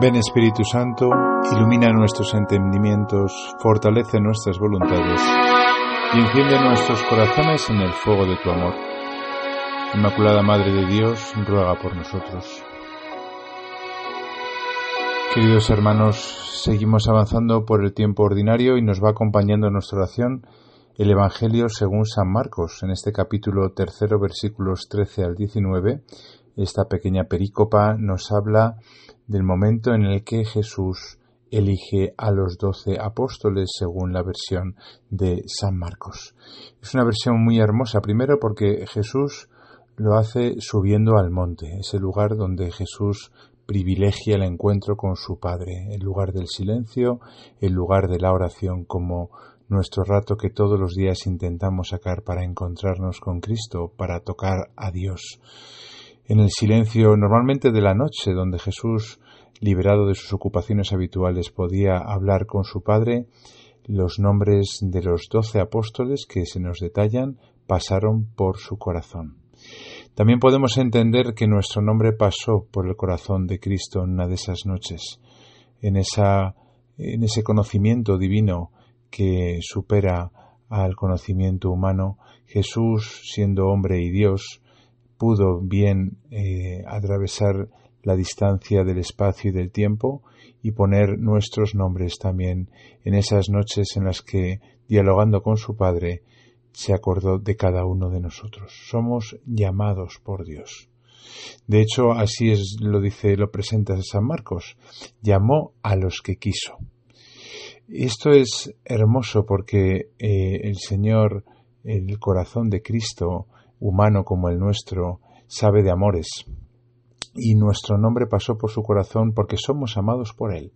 Ven Espíritu Santo, ilumina nuestros entendimientos, fortalece nuestras voluntades y enciende nuestros corazones en el fuego de tu amor. Inmaculada Madre de Dios, ruega por nosotros. Queridos hermanos, seguimos avanzando por el tiempo ordinario y nos va acompañando en nuestra oración el Evangelio según San Marcos, en este capítulo tercero, versículos 13 al 19. Esta pequeña perícopa nos habla del momento en el que Jesús elige a los doce apóstoles según la versión de San Marcos. Es una versión muy hermosa, primero porque Jesús lo hace subiendo al monte, ese lugar donde Jesús privilegia el encuentro con su Padre, el lugar del silencio, el lugar de la oración como nuestro rato que todos los días intentamos sacar para encontrarnos con Cristo, para tocar a Dios. En el silencio normalmente de la noche, donde Jesús, liberado de sus ocupaciones habituales, podía hablar con su Padre, los nombres de los doce apóstoles que se nos detallan pasaron por su corazón. También podemos entender que nuestro nombre pasó por el corazón de Cristo en una de esas noches, en, esa, en ese conocimiento divino que supera al conocimiento humano, Jesús, siendo hombre y Dios, pudo bien eh, atravesar la distancia del espacio y del tiempo y poner nuestros nombres también en esas noches en las que, dialogando con su Padre, se acordó de cada uno de nosotros. Somos llamados por Dios. De hecho, así es, lo dice, lo presenta San Marcos. Llamó a los que quiso. Esto es hermoso porque eh, el Señor, el corazón de Cristo, humano como el nuestro, sabe de amores. Y nuestro nombre pasó por su corazón porque somos amados por Él.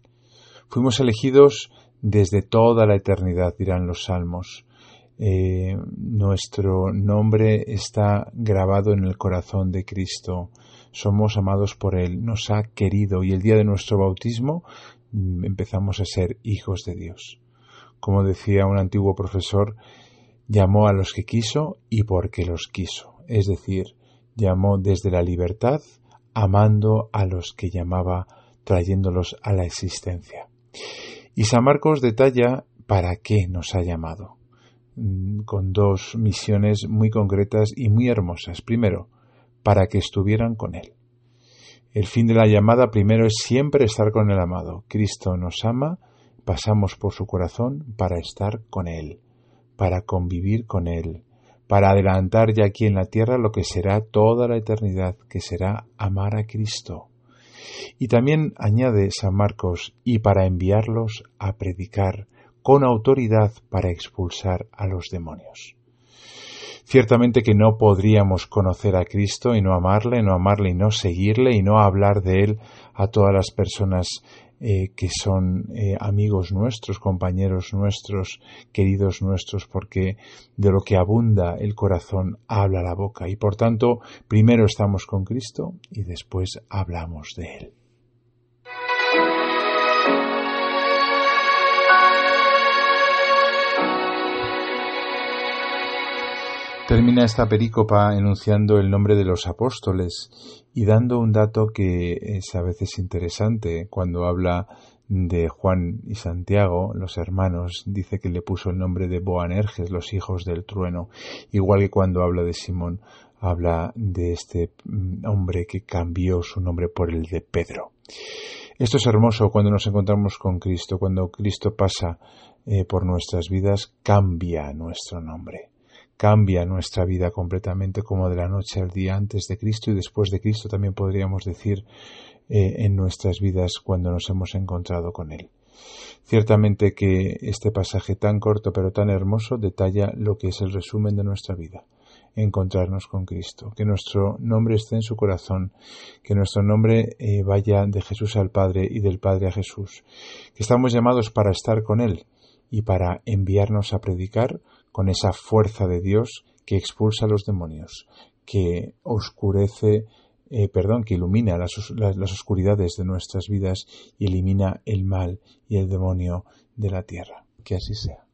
Fuimos elegidos desde toda la eternidad, dirán los salmos. Eh, nuestro nombre está grabado en el corazón de Cristo. Somos amados por Él, nos ha querido y el día de nuestro bautismo mm, empezamos a ser hijos de Dios. Como decía un antiguo profesor, llamó a los que quiso y porque los quiso. Es decir, llamó desde la libertad, amando a los que llamaba, trayéndolos a la existencia. Y San Marcos detalla para qué nos ha llamado. Mm, con dos misiones muy concretas y muy hermosas. Primero, para que estuvieran con Él. El fin de la llamada primero es siempre estar con el amado. Cristo nos ama, pasamos por su corazón para estar con Él, para convivir con Él, para adelantar ya aquí en la tierra lo que será toda la eternidad, que será amar a Cristo. Y también añade San Marcos, y para enviarlos a predicar, con autoridad para expulsar a los demonios. Ciertamente que no podríamos conocer a Cristo y no amarle, no amarle y no seguirle y no hablar de Él a todas las personas eh, que son eh, amigos nuestros, compañeros nuestros, queridos nuestros, porque de lo que abunda el corazón habla la boca y por tanto primero estamos con Cristo y después hablamos de Él. Termina esta perícopa enunciando el nombre de los apóstoles y dando un dato que es a veces interesante cuando habla de Juan y Santiago, los hermanos, dice que le puso el nombre de Boanerges, los hijos del trueno, igual que cuando habla de Simón, habla de este mm, hombre que cambió su nombre por el de Pedro. Esto es hermoso cuando nos encontramos con Cristo, cuando Cristo pasa eh, por nuestras vidas, cambia nuestro nombre cambia nuestra vida completamente como de la noche al día antes de Cristo y después de Cristo también podríamos decir eh, en nuestras vidas cuando nos hemos encontrado con Él. Ciertamente que este pasaje tan corto pero tan hermoso detalla lo que es el resumen de nuestra vida, encontrarnos con Cristo, que nuestro nombre esté en su corazón, que nuestro nombre eh, vaya de Jesús al Padre y del Padre a Jesús, que estamos llamados para estar con Él y para enviarnos a predicar con esa fuerza de Dios que expulsa a los demonios, que oscurece, eh, perdón, que ilumina las, las oscuridades de nuestras vidas y elimina el mal y el demonio de la tierra. Que así sea.